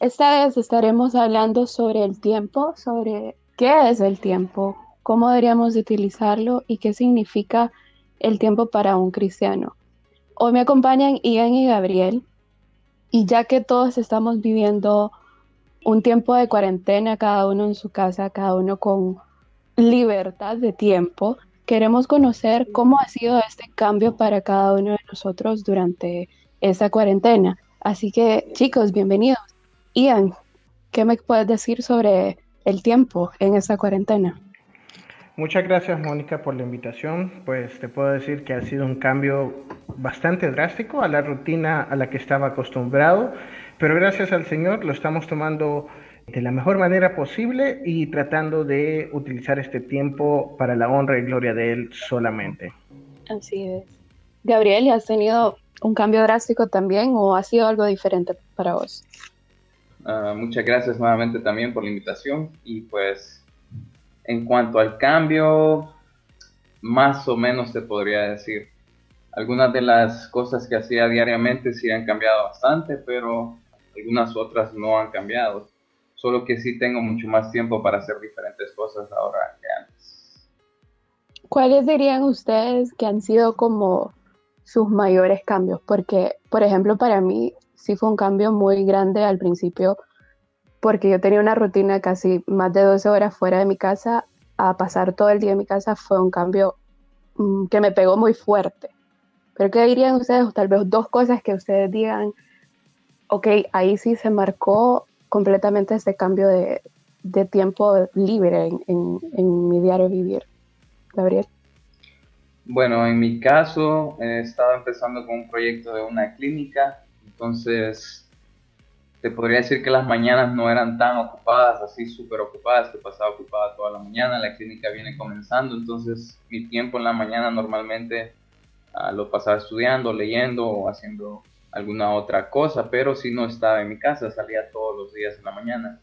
Esta vez estaremos hablando sobre el tiempo, sobre qué es el tiempo, cómo deberíamos utilizarlo y qué significa el tiempo para un cristiano. Hoy me acompañan Ian y Gabriel y ya que todos estamos viviendo un tiempo de cuarentena, cada uno en su casa, cada uno con libertad de tiempo, queremos conocer cómo ha sido este cambio para cada uno de nosotros durante esa cuarentena. Así que chicos, bienvenidos. Ian, ¿qué me puedes decir sobre el tiempo en esta cuarentena? Muchas gracias Mónica por la invitación. Pues te puedo decir que ha sido un cambio bastante drástico a la rutina a la que estaba acostumbrado, pero gracias al Señor lo estamos tomando de la mejor manera posible y tratando de utilizar este tiempo para la honra y gloria de Él solamente. Así es. Gabriel, ¿has tenido un cambio drástico también o ha sido algo diferente para vos? Ah, muchas gracias nuevamente también por la invitación y pues en cuanto al cambio, más o menos te podría decir. Algunas de las cosas que hacía diariamente sí han cambiado bastante, pero algunas otras no han cambiado. Solo que sí tengo mucho más tiempo para hacer diferentes cosas ahora que antes. ¿Cuáles dirían ustedes que han sido como sus mayores cambios? Porque, por ejemplo, para mí sí fue un cambio muy grande al principio, porque yo tenía una rutina casi más de 12 horas fuera de mi casa, a pasar todo el día en mi casa fue un cambio mm, que me pegó muy fuerte. Pero ¿qué dirían ustedes? Tal vez dos cosas que ustedes digan, ok, ahí sí se marcó completamente este cambio de, tiempo libre en, en mi diario vivir. Gabriel. Bueno, en mi caso, he estado empezando con un proyecto de una clínica entonces, te podría decir que las mañanas no eran tan ocupadas, así súper ocupadas, que pasaba ocupada toda la mañana, la clínica viene comenzando, entonces mi tiempo en la mañana normalmente ah, lo pasaba estudiando, leyendo o haciendo alguna otra cosa, pero si no estaba en mi casa, salía todos los días en la mañana.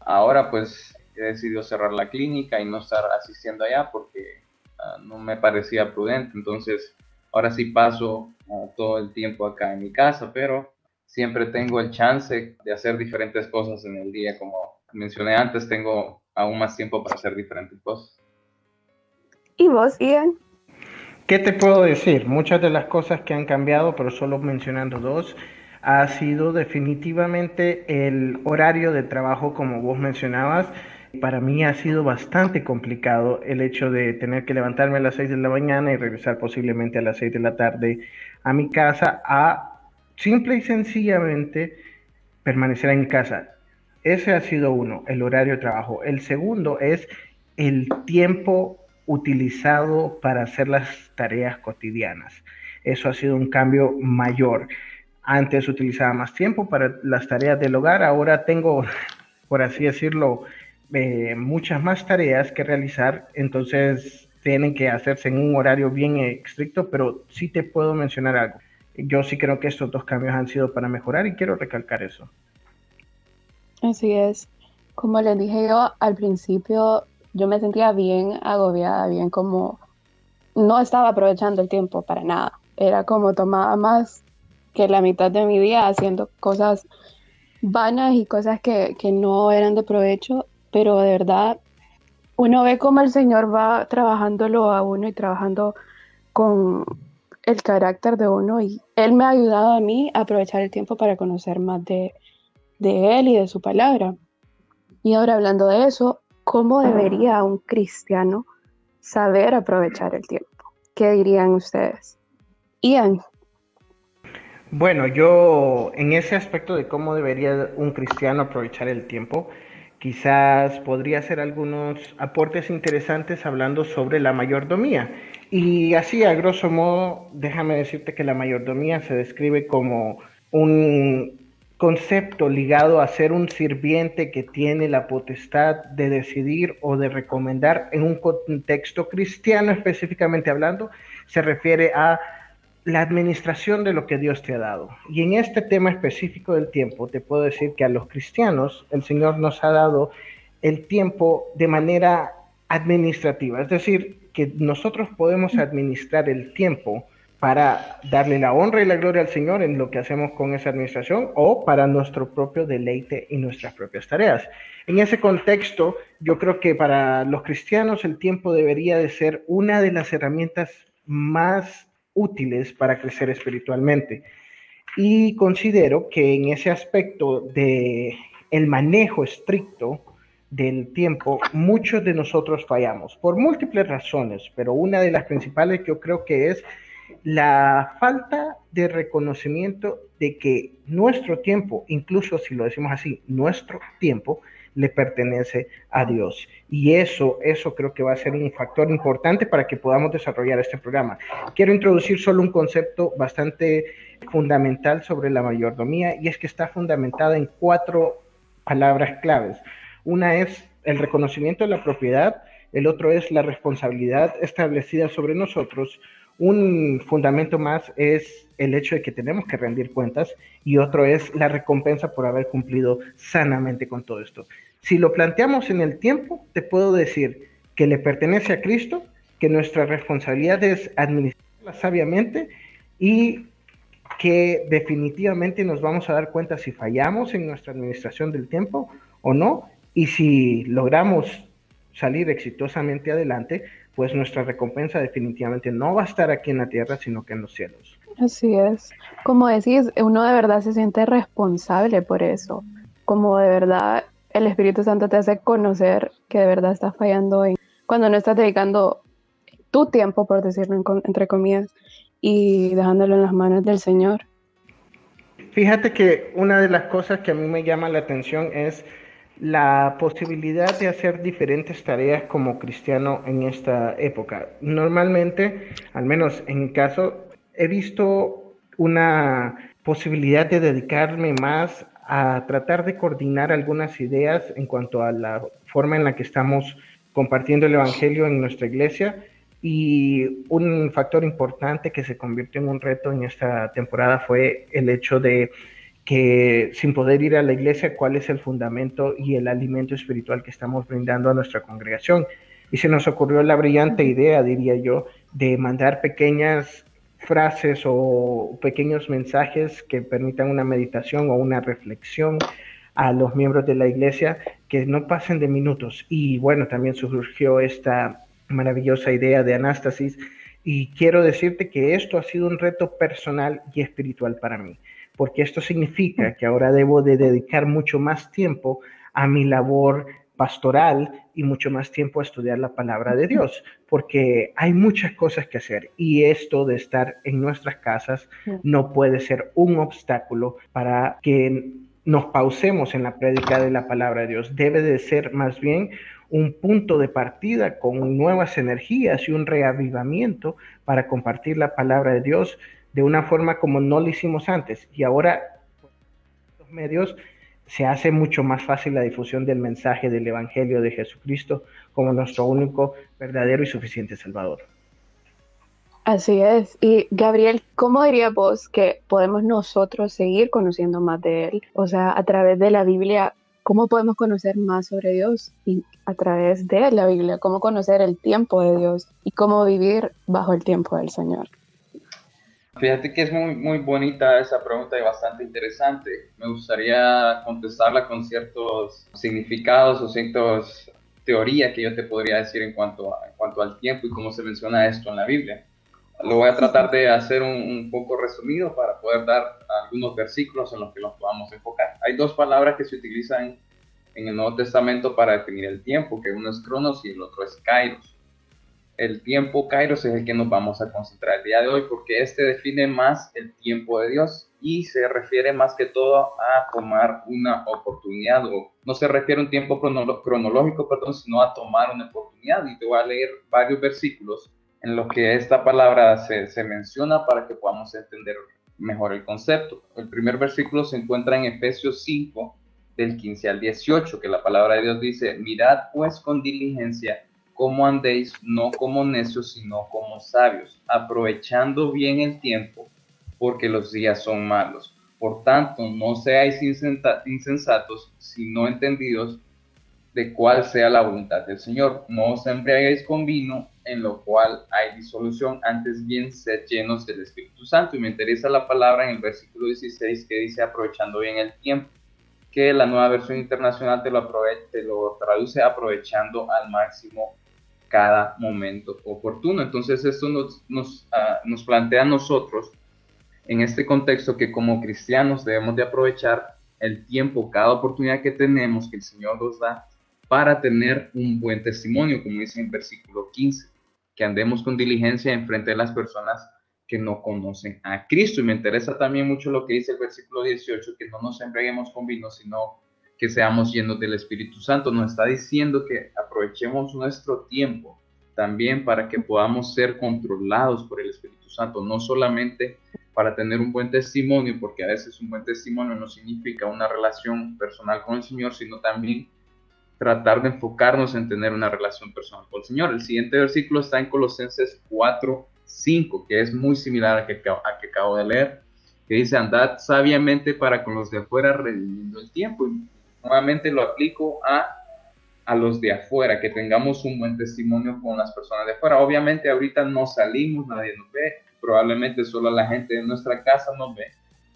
Ahora pues he decidido cerrar la clínica y no estar asistiendo allá porque ah, no me parecía prudente, entonces ahora sí paso todo el tiempo acá en mi casa, pero siempre tengo el chance de hacer diferentes cosas en el día. Como mencioné antes, tengo aún más tiempo para hacer diferentes cosas. ¿Y vos, Ian? ¿Qué te puedo decir? Muchas de las cosas que han cambiado, pero solo mencionando dos, ha sido definitivamente el horario de trabajo, como vos mencionabas. Para mí ha sido bastante complicado el hecho de tener que levantarme a las 6 de la mañana y regresar posiblemente a las 6 de la tarde a mi casa a simple y sencillamente permanecer en casa. Ese ha sido uno, el horario de trabajo. El segundo es el tiempo utilizado para hacer las tareas cotidianas. Eso ha sido un cambio mayor. Antes utilizaba más tiempo para las tareas del hogar, ahora tengo, por así decirlo, eh, muchas más tareas que realizar, entonces tienen que hacerse en un horario bien estricto, pero sí te puedo mencionar algo. Yo sí creo que estos dos cambios han sido para mejorar y quiero recalcar eso. Así es. Como les dije yo al principio, yo me sentía bien agobiada, bien como no estaba aprovechando el tiempo para nada. Era como tomaba más que la mitad de mi día haciendo cosas vanas y cosas que, que no eran de provecho pero de verdad uno ve cómo el Señor va trabajándolo a uno y trabajando con el carácter de uno y Él me ha ayudado a mí a aprovechar el tiempo para conocer más de, de Él y de su palabra. Y ahora hablando de eso, ¿cómo debería un cristiano saber aprovechar el tiempo? ¿Qué dirían ustedes? Ian. Bueno, yo en ese aspecto de cómo debería un cristiano aprovechar el tiempo, Quizás podría hacer algunos aportes interesantes hablando sobre la mayordomía. Y así, a grosso modo, déjame decirte que la mayordomía se describe como un concepto ligado a ser un sirviente que tiene la potestad de decidir o de recomendar en un contexto cristiano específicamente hablando, se refiere a la administración de lo que Dios te ha dado. Y en este tema específico del tiempo, te puedo decir que a los cristianos el Señor nos ha dado el tiempo de manera administrativa, es decir, que nosotros podemos administrar el tiempo para darle la honra y la gloria al Señor en lo que hacemos con esa administración o para nuestro propio deleite y nuestras propias tareas. En ese contexto, yo creo que para los cristianos el tiempo debería de ser una de las herramientas más útiles para crecer espiritualmente. Y considero que en ese aspecto de el manejo estricto del tiempo, muchos de nosotros fallamos por múltiples razones, pero una de las principales yo creo que es la falta de reconocimiento de que nuestro tiempo, incluso si lo decimos así, nuestro tiempo le pertenece a Dios. Y eso, eso creo que va a ser un factor importante para que podamos desarrollar este programa. Quiero introducir solo un concepto bastante fundamental sobre la mayordomía y es que está fundamentada en cuatro palabras claves. Una es el reconocimiento de la propiedad, el otro es la responsabilidad establecida sobre nosotros, un fundamento más es el hecho de que tenemos que rendir cuentas y otro es la recompensa por haber cumplido sanamente con todo esto. Si lo planteamos en el tiempo, te puedo decir que le pertenece a Cristo, que nuestra responsabilidad es administrarla sabiamente y que definitivamente nos vamos a dar cuenta si fallamos en nuestra administración del tiempo o no, y si logramos salir exitosamente adelante, pues nuestra recompensa definitivamente no va a estar aquí en la tierra, sino que en los cielos. Así es. Como decís, uno de verdad se siente responsable por eso. Como de verdad el Espíritu Santo te hace conocer que de verdad estás fallando en cuando no estás dedicando tu tiempo, por decirlo entre comillas, y dejándolo en las manos del Señor. Fíjate que una de las cosas que a mí me llama la atención es la posibilidad de hacer diferentes tareas como cristiano en esta época. Normalmente, al menos en mi caso, he visto una posibilidad de dedicarme más a tratar de coordinar algunas ideas en cuanto a la forma en la que estamos compartiendo el Evangelio en nuestra iglesia. Y un factor importante que se convirtió en un reto en esta temporada fue el hecho de que sin poder ir a la iglesia, cuál es el fundamento y el alimento espiritual que estamos brindando a nuestra congregación. Y se nos ocurrió la brillante idea, diría yo, de mandar pequeñas frases o pequeños mensajes que permitan una meditación o una reflexión a los miembros de la iglesia que no pasen de minutos. Y bueno, también surgió esta maravillosa idea de Anástasis y quiero decirte que esto ha sido un reto personal y espiritual para mí porque esto significa que ahora debo de dedicar mucho más tiempo a mi labor pastoral y mucho más tiempo a estudiar la palabra de Dios, porque hay muchas cosas que hacer y esto de estar en nuestras casas no puede ser un obstáculo para que nos pausemos en la prédica de la palabra de Dios. Debe de ser más bien un punto de partida con nuevas energías y un reavivamiento para compartir la palabra de Dios de una forma como no lo hicimos antes. Y ahora, los medios, se hace mucho más fácil la difusión del mensaje del Evangelio de Jesucristo como nuestro único, verdadero y suficiente Salvador. Así es. Y Gabriel, ¿cómo dirías vos que podemos nosotros seguir conociendo más de Él? O sea, a través de la Biblia, ¿cómo podemos conocer más sobre Dios? Y a través de la Biblia, ¿cómo conocer el tiempo de Dios? Y cómo vivir bajo el tiempo del Señor. Fíjate que es muy, muy bonita esa pregunta y bastante interesante. Me gustaría contestarla con ciertos significados o ciertas teorías que yo te podría decir en cuanto, a, en cuanto al tiempo y cómo se menciona esto en la Biblia. Lo voy a tratar de hacer un, un, poco resumido para poder dar algunos versículos en los que nos podamos enfocar. Hay dos palabras que se utilizan en el Nuevo Testamento para definir el tiempo, que uno es cronos y el otro es kairos el tiempo Kairos es el que nos vamos a concentrar el día de hoy porque este define más el tiempo de Dios y se refiere más que todo a tomar una oportunidad o no se refiere a un tiempo cronológico, perdón, sino a tomar una oportunidad y te voy a leer varios versículos en los que esta palabra se, se menciona para que podamos entender mejor el concepto. El primer versículo se encuentra en Efesios 5, del 15 al 18, que la palabra de Dios dice, mirad pues con diligencia cómo andéis, no como necios, sino como sabios, aprovechando bien el tiempo, porque los días son malos. Por tanto, no seáis insensatos, sino entendidos de cuál sea la voluntad del Señor. No os embriaguéis con vino, en lo cual hay disolución, antes bien sed llenos del Espíritu Santo. Y me interesa la palabra en el versículo 16 que dice aprovechando bien el tiempo, que la nueva versión internacional te lo, te lo traduce aprovechando al máximo cada momento oportuno. Entonces esto nos, nos, uh, nos plantea a nosotros en este contexto que como cristianos debemos de aprovechar el tiempo, cada oportunidad que tenemos, que el Señor nos da, para tener un buen testimonio, como dice en versículo 15, que andemos con diligencia en frente de las personas que no conocen a Cristo. Y me interesa también mucho lo que dice el versículo 18, que no nos embriaguemos con vino, sino que seamos llenos del Espíritu Santo. Nos está diciendo que aprovechemos nuestro tiempo también para que podamos ser controlados por el Espíritu Santo, no solamente para tener un buen testimonio, porque a veces un buen testimonio no significa una relación personal con el Señor, sino también tratar de enfocarnos en tener una relación personal con el Señor. El siguiente versículo está en Colosenses 4, 5, que es muy similar a que, a que acabo de leer, que dice, andad sabiamente para con los de afuera redimiendo el tiempo. Nuevamente lo aplico a, a los de afuera, que tengamos un buen testimonio con las personas de afuera. Obviamente ahorita no salimos, nadie nos ve, probablemente solo la gente de nuestra casa nos ve,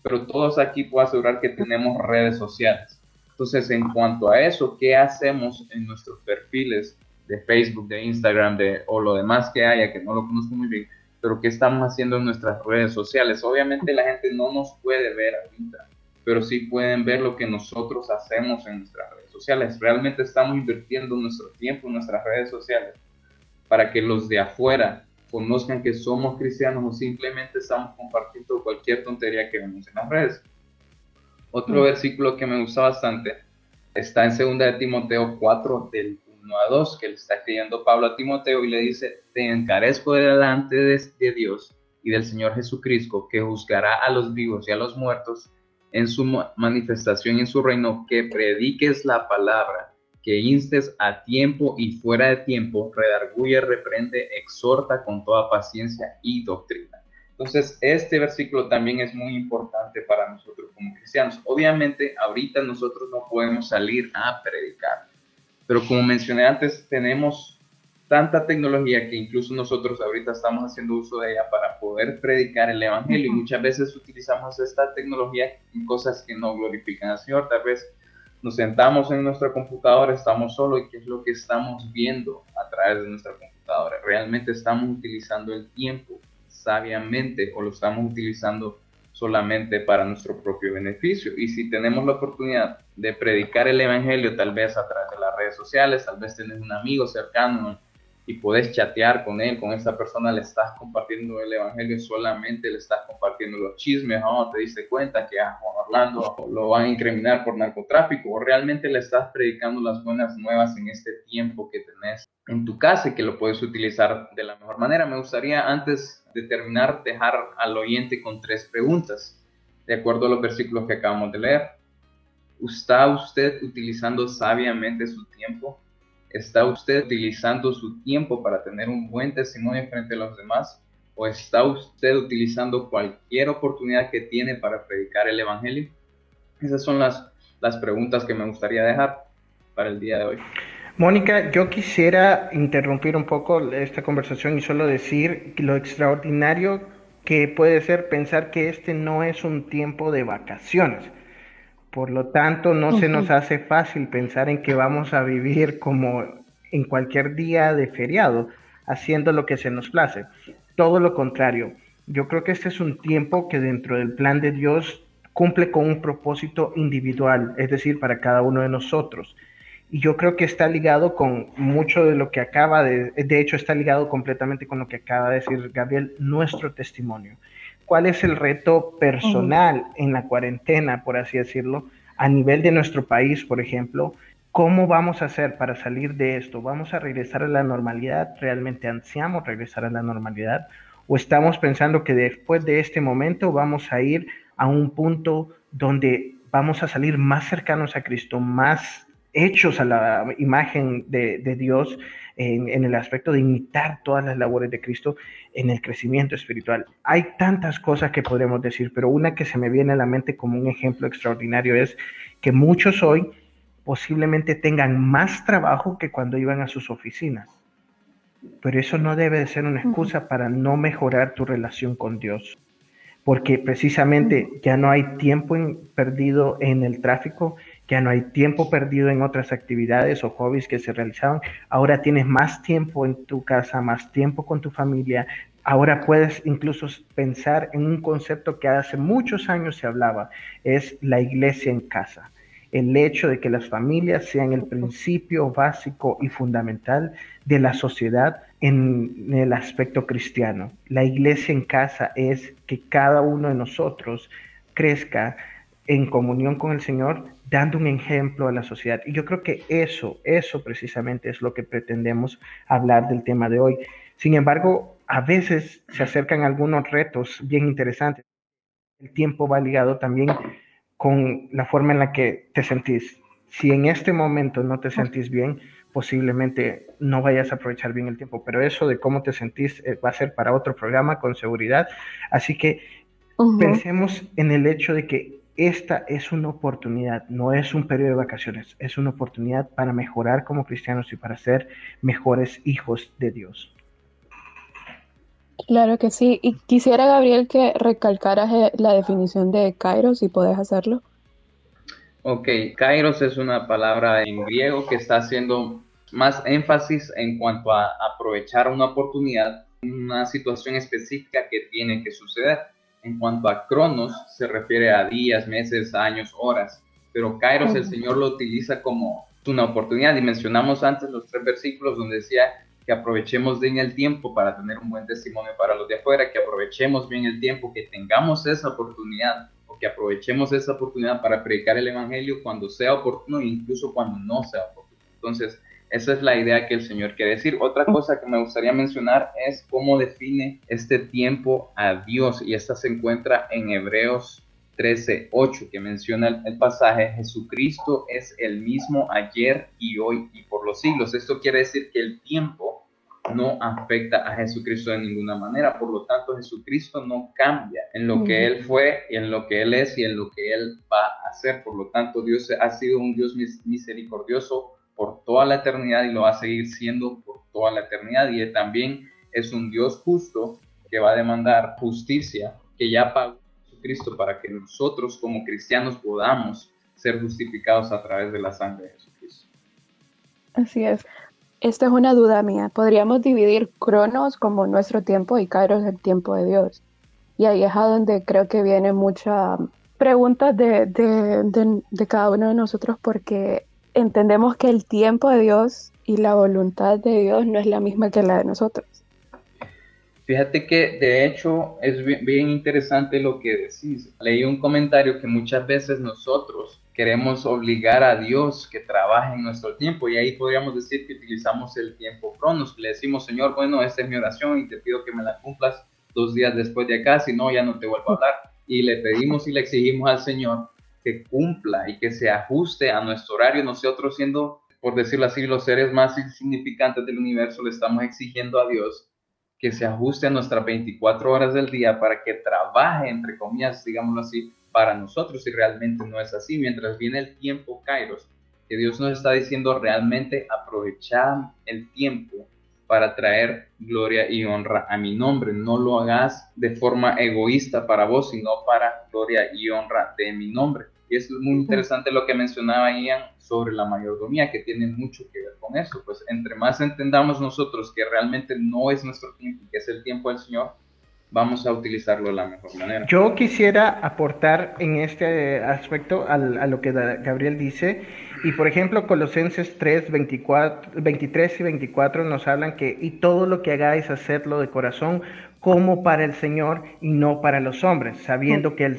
pero todos aquí puedo asegurar que tenemos redes sociales entonces, en cuanto a eso, ¿qué hacemos en nuestros perfiles de Facebook, de Instagram, de, o lo demás que haya, que no lo conozco muy bien, pero qué estamos haciendo en nuestras redes sociales? Obviamente la gente no nos puede ver ahorita, pero sí pueden ver lo que nosotros hacemos en nuestras redes sociales. Realmente estamos invirtiendo nuestro tiempo en nuestras redes sociales para que los de afuera conozcan que somos cristianos o simplemente estamos compartiendo cualquier tontería que vemos en las redes. Otro mm. versículo que me gusta bastante está en 2 de Timoteo 4, del 1 a 2, que le está escribiendo Pablo a Timoteo y le dice, te encarezco delante de, de Dios y del Señor Jesucristo, que juzgará a los vivos y a los muertos en su manifestación en su reino, que prediques la palabra, que instes a tiempo y fuera de tiempo, redarguye, reprende, exhorta con toda paciencia y doctrina. Entonces, este versículo también es muy importante para nosotros como cristianos. Obviamente, ahorita nosotros no podemos salir a predicar, pero como mencioné antes, tenemos tanta tecnología que incluso nosotros ahorita estamos haciendo uso de ella para poder predicar el Evangelio y muchas veces utilizamos esta tecnología en cosas que no glorifican al Señor. Tal vez nos sentamos en nuestra computadora, estamos solos y qué es lo que estamos viendo a través de nuestra computadora. Realmente estamos utilizando el tiempo sabiamente o lo estamos utilizando solamente para nuestro propio beneficio. Y si tenemos la oportunidad de predicar el Evangelio, tal vez a través de las redes sociales, tal vez tenés un amigo cercano y podés chatear con él, con esa persona, le estás compartiendo el Evangelio, solamente le estás compartiendo los chismes, o te diste cuenta que a Juan Orlando lo van a incriminar por narcotráfico, o realmente le estás predicando las buenas nuevas en este tiempo que tenés en tu casa y que lo puedes utilizar de la mejor manera. Me gustaría antes de terminar dejar al oyente con tres preguntas, de acuerdo a los versículos que acabamos de leer. ¿Está usted utilizando sabiamente su tiempo? ¿Está usted utilizando su tiempo para tener un buen testimonio frente a los demás? ¿O está usted utilizando cualquier oportunidad que tiene para predicar el Evangelio? Esas son las, las preguntas que me gustaría dejar para el día de hoy. Mónica, yo quisiera interrumpir un poco esta conversación y solo decir lo extraordinario que puede ser pensar que este no es un tiempo de vacaciones. Por lo tanto, no se nos hace fácil pensar en que vamos a vivir como en cualquier día de feriado, haciendo lo que se nos place. Todo lo contrario. Yo creo que este es un tiempo que dentro del plan de Dios cumple con un propósito individual, es decir, para cada uno de nosotros. Y yo creo que está ligado con mucho de lo que acaba de, de hecho está ligado completamente con lo que acaba de decir Gabriel, nuestro testimonio cuál es el reto personal en la cuarentena, por así decirlo, a nivel de nuestro país, por ejemplo. ¿Cómo vamos a hacer para salir de esto? ¿Vamos a regresar a la normalidad? ¿Realmente ansiamos regresar a la normalidad? ¿O estamos pensando que después de este momento vamos a ir a un punto donde vamos a salir más cercanos a Cristo, más hechos a la imagen de, Dios en, en, el aspecto de imitar todas las labores de Cristo en el crecimiento espiritual. Hay tantas cosas que podemos decir, pero una que se me viene a la mente como un ejemplo extraordinario es que muchos hoy posiblemente tengan más trabajo que cuando iban a sus oficinas. Pero eso no debe de ser una excusa para no mejorar tu relación con Dios porque precisamente ya no hay tiempo perdido en el tráfico, ya no hay tiempo perdido en otras actividades o hobbies que se realizaban, ahora tienes más tiempo en tu casa, más tiempo con tu familia, ahora puedes incluso pensar en un concepto que hace muchos años se hablaba, es la iglesia en casa. El hecho de que las familias sean el principio básico y fundamental de la sociedad en el aspecto cristiano. La iglesia en casa es que cada uno de nosotros crezca en comunión con el Señor, dando un ejemplo a la sociedad. Y yo creo que eso, eso precisamente es lo que pretendemos hablar del tema de hoy. Sin embargo, a veces se acercan algunos retos bien interesantes. El tiempo va ligado también con la forma en la que te sentís. Si en este momento no te sentís bien, posiblemente no vayas a aprovechar bien el tiempo, pero eso de cómo te sentís eh, va a ser para otro programa con seguridad. Así que pensemos en el hecho de que esta es una oportunidad, no es un periodo de vacaciones, es una oportunidad para mejorar como cristianos y para ser mejores hijos de Dios. Claro que sí. Y quisiera, Gabriel, que recalcaras eh, la definición de kairos, si puedes hacerlo. Ok, kairos es una palabra en griego que está haciendo más énfasis en cuanto a aprovechar una oportunidad, una situación específica que tiene que suceder. En cuanto a cronos, se refiere a días, meses, años, horas. Pero kairos el Señor lo utiliza como una oportunidad. Y mencionamos antes los tres versículos donde decía que aprovechemos bien el tiempo para tener un buen testimonio para los de afuera, que aprovechemos bien el tiempo, que tengamos esa oportunidad o que aprovechemos esa oportunidad para predicar el Evangelio cuando sea oportuno e incluso cuando no sea oportuno. Entonces, esa es la idea que el Señor quiere decir. Otra cosa que me gustaría mencionar es cómo define este tiempo a Dios y esta se encuentra en Hebreos 13:8 que menciona el, pasaje, Jesucristo es el mismo ayer y hoy y por los siglos. Esto quiere decir que el tiempo no afecta a Jesucristo de ninguna manera, por lo tanto Jesucristo no cambia en lo que Él fue y en lo que Él es y en lo que Él va a hacer. Por lo tanto, Dios ha sido un Dios misericordioso por toda la eternidad y lo va a seguir siendo por toda la eternidad. Y también es un Dios justo que va a demandar justicia, que ya pagó Cristo para que nosotros como cristianos podamos ser justificados a través de la sangre de Jesucristo. Así es. Esta es una duda mía. ¿Podríamos dividir Cronos como nuestro tiempo y Kairos el tiempo de Dios? Y ahí es a donde creo que viene mucha preguntas de, de cada uno de nosotros porque entendemos que el tiempo de Dios y la voluntad de Dios no es la misma que la de nosotros. Fíjate que de hecho es bien, interesante lo que decís. Leí un comentario que muchas veces nosotros queremos obligar a Dios que trabaje en nuestro tiempo y ahí podríamos decir que utilizamos el tiempo cronos. Le decimos, Señor, bueno, esta es mi oración y te pido que me la cumplas dos días después de acá, si no, ya no te vuelvo a hablar. Y le pedimos y le exigimos al Señor que cumpla y que se ajuste a nuestro horario. Nosotros siendo, por decirlo así, los seres más insignificantes del universo, le estamos exigiendo a Dios que se ajuste a nuestras 24 horas del día para que trabaje, entre comillas, digámoslo así, para nosotros y realmente no es así. Mientras viene el tiempo, Kairos, que Dios nos está diciendo realmente aprovechar el tiempo para traer gloria y honra a mi nombre. No lo hagas de forma egoísta para vos, sino para gloria y honra de mi nombre. Y es muy interesante lo que mencionaba Ian sobre la mayordomía, que tiene mucho que ver con eso. Pues entre más entendamos nosotros que realmente no es nuestro tiempo, que es el tiempo del Señor, vamos a utilizarlo de la mejor manera. Yo quisiera aportar en este aspecto a lo que Gabriel dice. Y por ejemplo, Colosenses 3, 24, 23 y 24 nos hablan que, y todo lo que hagáis, hacerlo de corazón, como para el Señor y no para los hombres, sabiendo que el,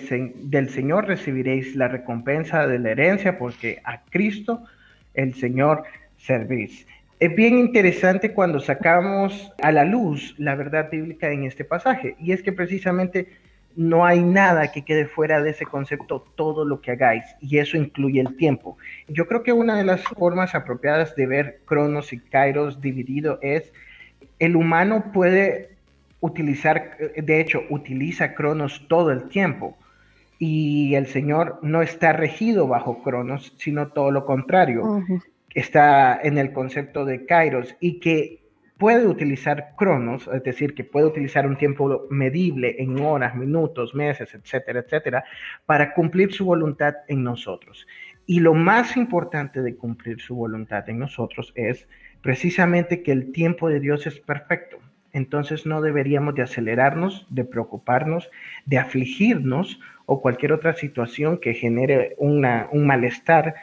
del Señor recibiréis la recompensa de la herencia, porque a Cristo el Señor servís. es bien interesante cuando sacamos a la luz la verdad bíblica en este pasaje. Y es que precisamente no hay nada que quede fuera de ese concepto, todo lo que hagáis. Y eso incluye el tiempo. Yo creo que una de las formas apropiadas de ver Cronos y Kairos dividido es, el humano puede utilizar, de hecho, utiliza Cronos todo el tiempo. Y el Señor no está regido bajo Cronos, sino todo lo contrario está en el concepto de Kairos y que puede utilizar cronos, es decir, que puede utilizar un tiempo medible en horas, minutos, meses, etcétera, etcétera, para cumplir su voluntad en nosotros. Y lo más importante de cumplir su voluntad en nosotros es precisamente que el tiempo de Dios es perfecto. Entonces no deberíamos de acelerarnos, de preocuparnos, de afligirnos o cualquier otra situación que genere una, un malestar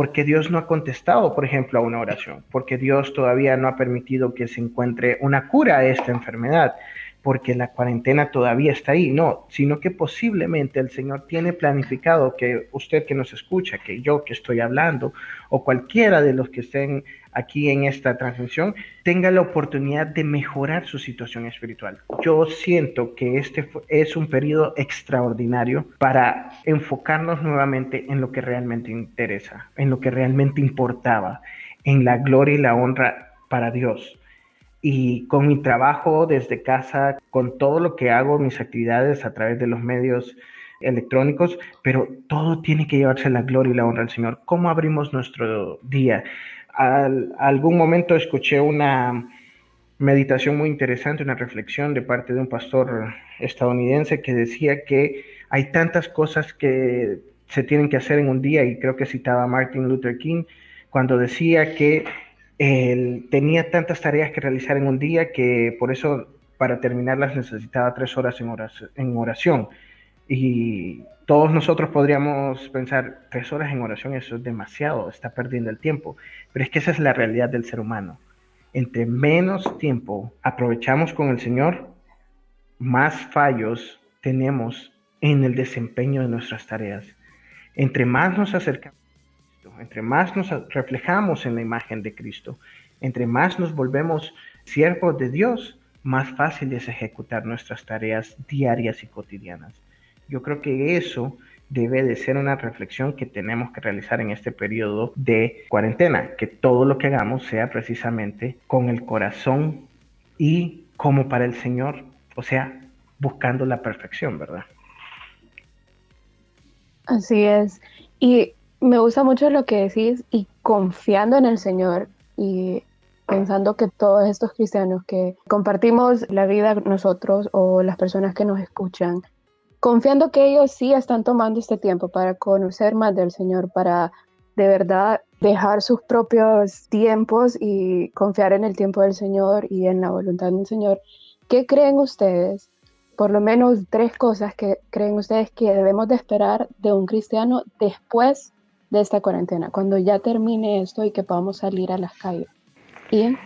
porque Dios no ha contestado, por ejemplo, a una oración, porque Dios todavía no ha permitido que se encuentre una cura a esta enfermedad, porque la cuarentena todavía está ahí, no, sino que posiblemente el Señor tiene planificado que usted que nos escucha, que yo que estoy hablando, o cualquiera de los que estén aquí en esta transmisión, tenga la oportunidad de mejorar su situación espiritual. Yo siento que este es un periodo extraordinario para enfocarnos nuevamente en lo que realmente interesa, en lo que realmente importaba, en la gloria y la honra para Dios y con mi trabajo desde casa, con todo lo que hago, mis actividades a través de los medios electrónicos, pero todo tiene que llevarse la gloria y la honra al Señor. ¿Cómo abrimos nuestro día? Al, algún momento escuché una meditación muy interesante, una reflexión de parte de un pastor estadounidense que decía que hay tantas cosas que se tienen que hacer en un día y creo que citaba a Martin Luther King cuando decía que él tenía tantas tareas que realizar en un día que por eso para terminarlas necesitaba tres horas en oración. Y todos nosotros podríamos pensar, tres horas en oración, eso es demasiado, está perdiendo el tiempo. Pero es que esa es la realidad del ser humano. Entre menos tiempo aprovechamos con el Señor, más fallos tenemos en el desempeño de nuestras tareas. Entre más nos acercamos entre más nos reflejamos en la imagen de Cristo, entre más nos volvemos siervos de Dios, más fácil es ejecutar nuestras tareas diarias y cotidianas. Yo creo que eso debe de ser una reflexión que tenemos que realizar en este periodo de cuarentena, que todo lo que hagamos sea precisamente con el corazón y como para el Señor, o sea, buscando la perfección, ¿verdad? Así es. Y me gusta mucho lo que decís y confiando en el Señor y pensando que todos estos cristianos que compartimos la vida nosotros o las personas que nos escuchan, confiando que ellos sí están tomando este tiempo para conocer más del Señor, para de verdad dejar sus propios tiempos y confiar en el tiempo del Señor y en la voluntad del Señor. ¿Qué creen ustedes? Por lo menos tres cosas que creen ustedes que debemos de esperar de un cristiano después de esta cuarentena, cuando ya termine esto y que podamos salir a las calles. ¿Bien?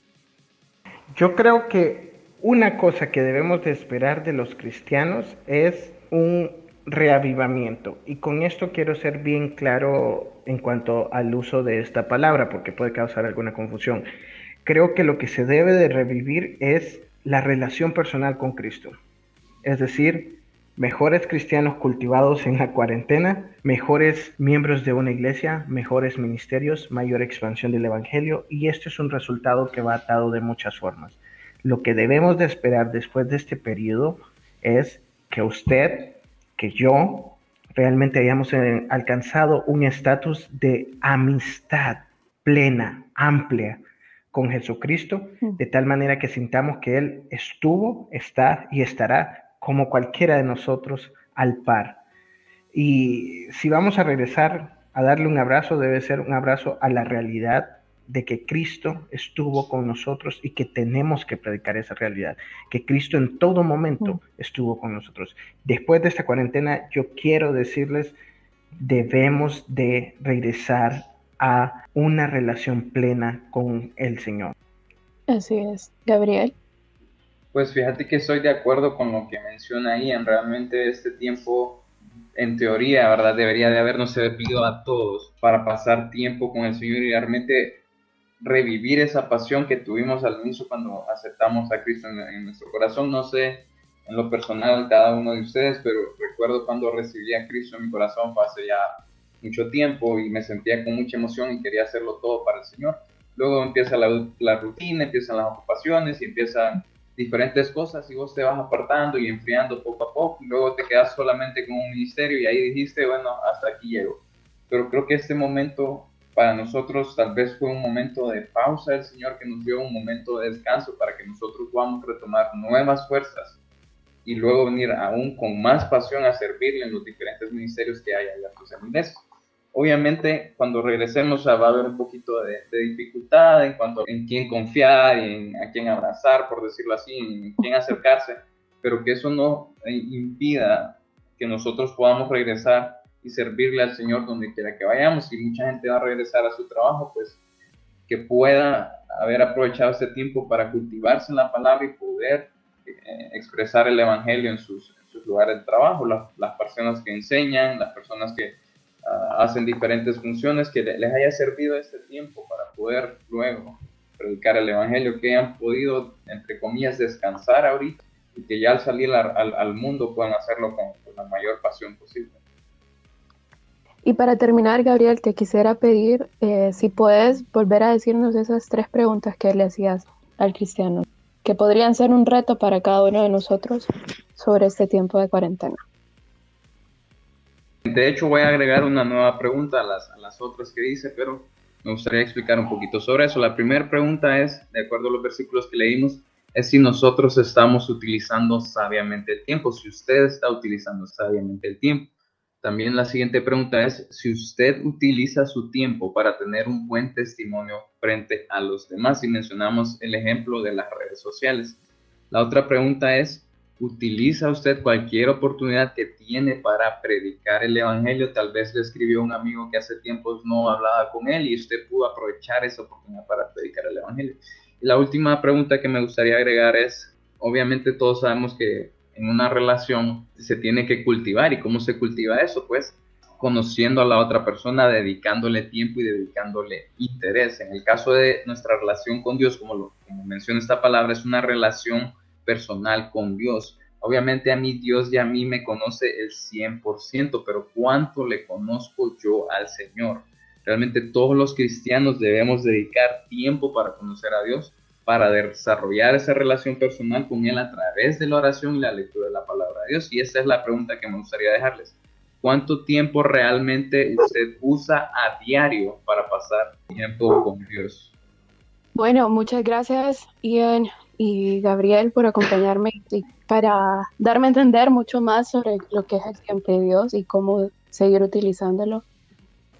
Yo creo que una cosa que debemos de esperar de los cristianos es un reavivamiento. Y con esto quiero ser bien claro en cuanto al uso de esta palabra, porque puede causar alguna confusión. Creo que lo que se debe de revivir es la relación personal con Cristo. Es decir, mejores cristianos cultivados en la cuarentena, mejores miembros de una iglesia, mejores ministerios, mayor expansión del Evangelio y este es un resultado que va atado de muchas formas. Lo que debemos de esperar después de este periodo es que usted, que yo, realmente hayamos eh, alcanzado un estatus de amistad plena, amplia con Jesucristo, mm. de tal manera que sintamos que Él estuvo, está y estará como cualquiera de nosotros al par. Y si vamos a regresar a darle un abrazo, debe ser un abrazo a la realidad de que Cristo estuvo con nosotros y que tenemos que predicar esa realidad, que Cristo en todo momento estuvo con nosotros. Después de esta cuarentena, yo quiero decirles, debemos de regresar a una relación plena con el Señor. Así es, Gabriel. Pues fíjate que estoy de acuerdo con lo que menciona Ian. Realmente este tiempo, en teoría, ¿verdad? Debería de habernos servido a todos para pasar tiempo con el Señor y realmente revivir esa pasión que tuvimos al inicio cuando aceptamos a Cristo en, nuestro corazón. No sé en lo personal cada uno de ustedes, pero recuerdo cuando recibí a Cristo en mi corazón fue hace ya mucho tiempo y me sentía con mucha emoción y quería hacerlo todo para el Señor. Luego empieza la, la rutina, empiezan las ocupaciones y empiezan diferentes cosas y vos te vas apartando y enfriando poco a poco y luego te quedas solamente con un ministerio y ahí dijiste, bueno, hasta aquí llego. Pero creo que este momento para nosotros tal vez fue un momento de pausa el Señor que nos dio un momento de descanso para que nosotros podamos retomar nuevas fuerzas y luego venir aún con más pasión a servirle en los diferentes ministerios que hay allá en Obviamente, cuando regresemos va a haber un poquito de, dificultad en cuanto en quién confiar, en a quién abrazar, por decirlo así, en quién acercarse, pero que eso no impida que nosotros podamos regresar y servirle al Señor donde quiera que vayamos. Si mucha gente va a regresar a su trabajo, pues que pueda haber aprovechado este tiempo para cultivarse en la palabra y poder eh, expresar el Evangelio en sus, lugares de trabajo, las, personas que enseñan, las personas que ah, hacen diferentes funciones, que les haya servido este tiempo para poder luego predicar el Evangelio, que hayan podido, entre comillas, descansar ahorita y que ya al salir al, mundo puedan hacerlo con la mayor pasión posible. Y para terminar, Gabriel, te quisiera pedir eh, si puedes volver a decirnos esas tres preguntas que le hacías al cristiano, que podrían ser un reto para cada uno de nosotros sobre este tiempo de cuarentena. De hecho, voy a agregar una nueva pregunta a las, a las otras que dice, pero me gustaría explicar un poquito sobre eso. La primera pregunta es, de acuerdo a los versículos que leímos, es si nosotros estamos utilizando sabiamente el tiempo, si usted está utilizando sabiamente el tiempo. También la siguiente pregunta es si usted utiliza su tiempo para tener un buen testimonio frente a los demás y mencionamos el ejemplo de las redes sociales. La otra pregunta es, ¿utiliza usted cualquier oportunidad que tiene para predicar el Evangelio? Tal vez le escribió un amigo que hace tiempo no hablaba con él y usted pudo aprovechar esa oportunidad para predicar el Evangelio. La última pregunta que me gustaría agregar es, obviamente todos sabemos que en una relación se tiene que cultivar. ¿Y cómo se cultiva eso? Pues conociendo a la otra persona, dedicándole tiempo y dedicándole interés. En el caso de nuestra relación con Dios, como, lo, como menciona esta palabra, es una relación personal con Dios. Obviamente a mí Dios y a mí me conoce el 100%, pero ¿cuánto le conozco yo al Señor? Realmente todos los cristianos debemos dedicar tiempo para conocer a Dios para desarrollar esa relación personal con Él a través de la oración y la lectura de la palabra de Dios. Y esa es la pregunta que me gustaría dejarles. ¿Cuánto tiempo realmente usted usa a diario para pasar tiempo con Dios? Bueno, muchas gracias Ian y Gabriel por acompañarme y para darme a entender mucho más sobre lo que es el tiempo de Dios y cómo seguir utilizándolo.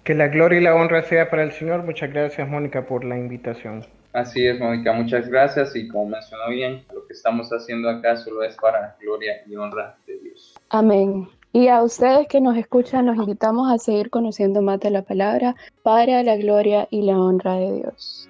Que la gloria y la honra sea para el Señor. Muchas gracias Mónica por la invitación. Así es, Mónica, muchas gracias y como mencionó bien, lo que estamos haciendo acá solo es para gloria y honra de Dios. Amén. Y a ustedes que nos escuchan, los invitamos a seguir conociendo más de la palabra para la gloria y la honra de Dios.